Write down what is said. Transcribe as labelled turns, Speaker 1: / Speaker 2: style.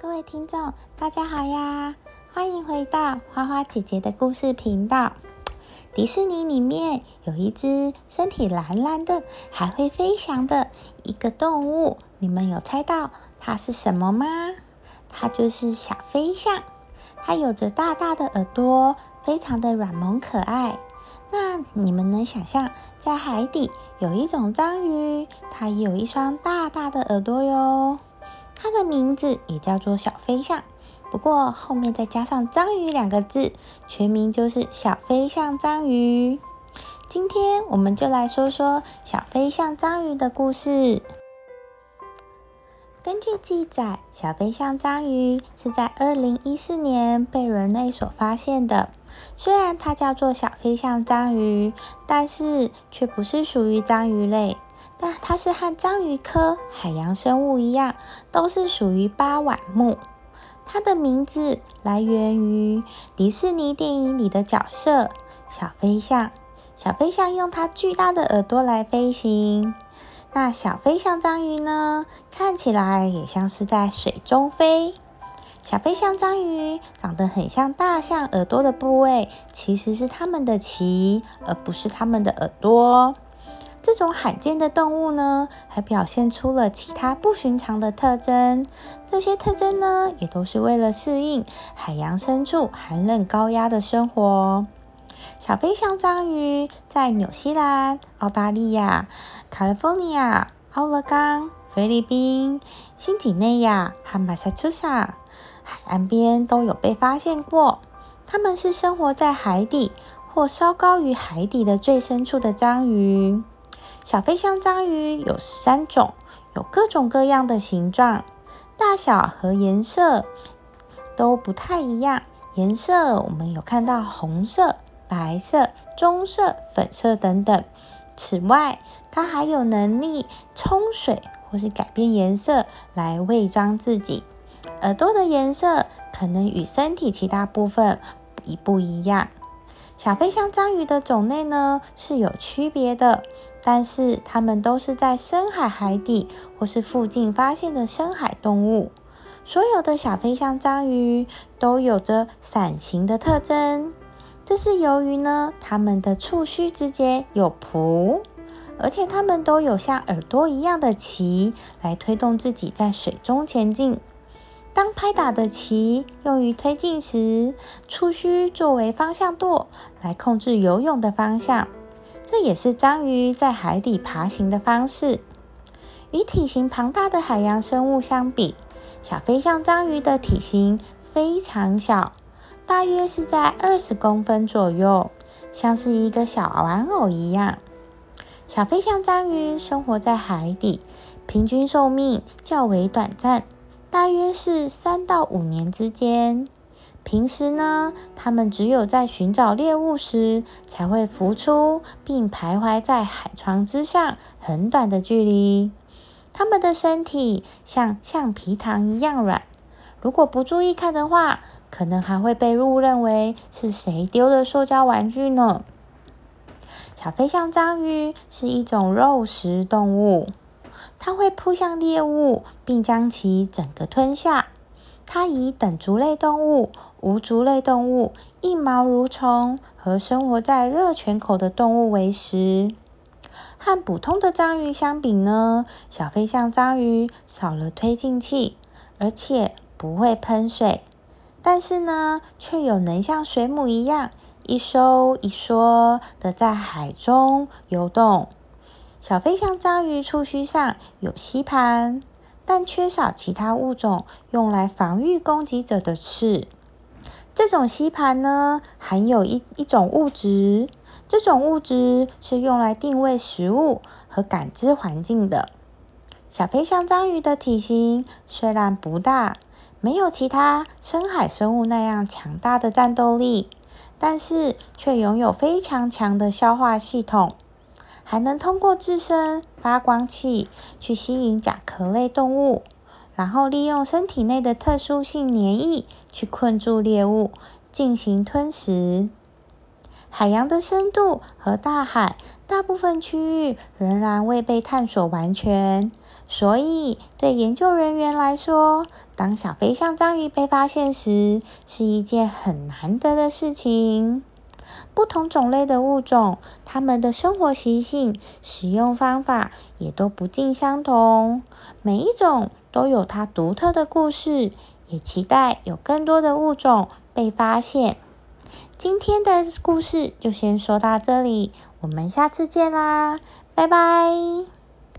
Speaker 1: 各位听众，大家好呀！欢迎回到花花姐姐的故事频道。迪士尼里面有一只身体蓝蓝的、还会飞翔的一个动物，你们有猜到它是什么吗？它就是小飞象。它有着大大的耳朵，非常的软萌可爱。那你们能想象，在海底有一种章鱼，它也有一双大大的耳朵哟。它的名字也叫做小飞象，不过后面再加上“章鱼”两个字，全名就是小飞象章鱼。今天我们就来说说小飞象章鱼的故事。根据记载，小飞象章鱼是在二零一四年被人类所发现的。虽然它叫做小飞象章鱼，但是却不是属于章鱼类。但它是和章鱼科海洋生物一样，都是属于八碗目。它的名字来源于迪士尼电影里的角色小飞象。小飞象用它巨大的耳朵来飞行。那小飞象章鱼呢？看起来也像是在水中飞。小飞象章鱼长得很像大象耳朵的部位，其实是它们的鳍，而不是它们的耳朵。这种罕见的动物呢，还表现出了其他不寻常的特征。这些特征呢，也都是为了适应海洋深处寒冷高压的生活。小飞象章鱼在纽西兰、澳大利亚、卡利福尼亚、奥勒冈、菲律宾、新几内亚和马萨诸塞海岸边都有被发现过。它们是生活在海底或稍高于海底的最深处的章鱼。小飞象章鱼有三种，有各种各样的形状、大小和颜色都不太一样。颜色我们有看到红色、白色、棕色、粉色等等。此外，它还有能力冲水或是改变颜色来伪装自己。耳朵的颜色可能与身体其他部分一不一样。小飞象章鱼的种类呢是有区别的。但是它们都是在深海海底或是附近发现的深海动物。所有的小飞象章鱼都有着伞形的特征，这是由于呢，它们的触须之间有蹼，而且它们都有像耳朵一样的鳍来推动自己在水中前进。当拍打的鳍用于推进时，触须作为方向舵来控制游泳的方向。这也是章鱼在海底爬行的方式。与体型庞大的海洋生物相比，小飞象章鱼的体型非常小，大约是在二十公分左右，像是一个小玩偶一样。小飞象章鱼生活在海底，平均寿命较为短暂，大约是三到五年之间。平时呢，它们只有在寻找猎物时才会浮出，并徘徊在海床之上很短的距离。它们的身体像橡皮糖一样软，如果不注意看的话，可能还会被误认为是谁丢的塑胶玩具呢。小飞象章鱼是一种肉食动物，它会扑向猎物，并将其整个吞下。它以等足类动物。无足类动物、硬毛蠕虫和生活在热泉口的动物为食。和普通的章鱼相比呢，小飞象章鱼少了推进器，而且不会喷水，但是呢，却有能像水母一样一收一缩的在海中游动。小飞象章鱼触须上有吸盘，但缺少其他物种用来防御攻击者的刺。这种吸盘呢，含有一一种物质，这种物质是用来定位食物和感知环境的。小飞象章鱼的体型虽然不大，没有其他深海生物那样强大的战斗力，但是却拥有非常强的消化系统，还能通过自身发光器去吸引甲壳类动物。然后利用身体内的特殊性黏液去困住猎物，进行吞食。海洋的深度和大海大部分区域仍然未被探索完全，所以对研究人员来说，当小飞象章鱼被发现时，是一件很难得的事情。不同种类的物种，它们的生活习性、使用方法也都不尽相同。每一种都有它独特的故事，也期待有更多的物种被发现。今天的故事就先说到这里，我们下次见啦，拜拜。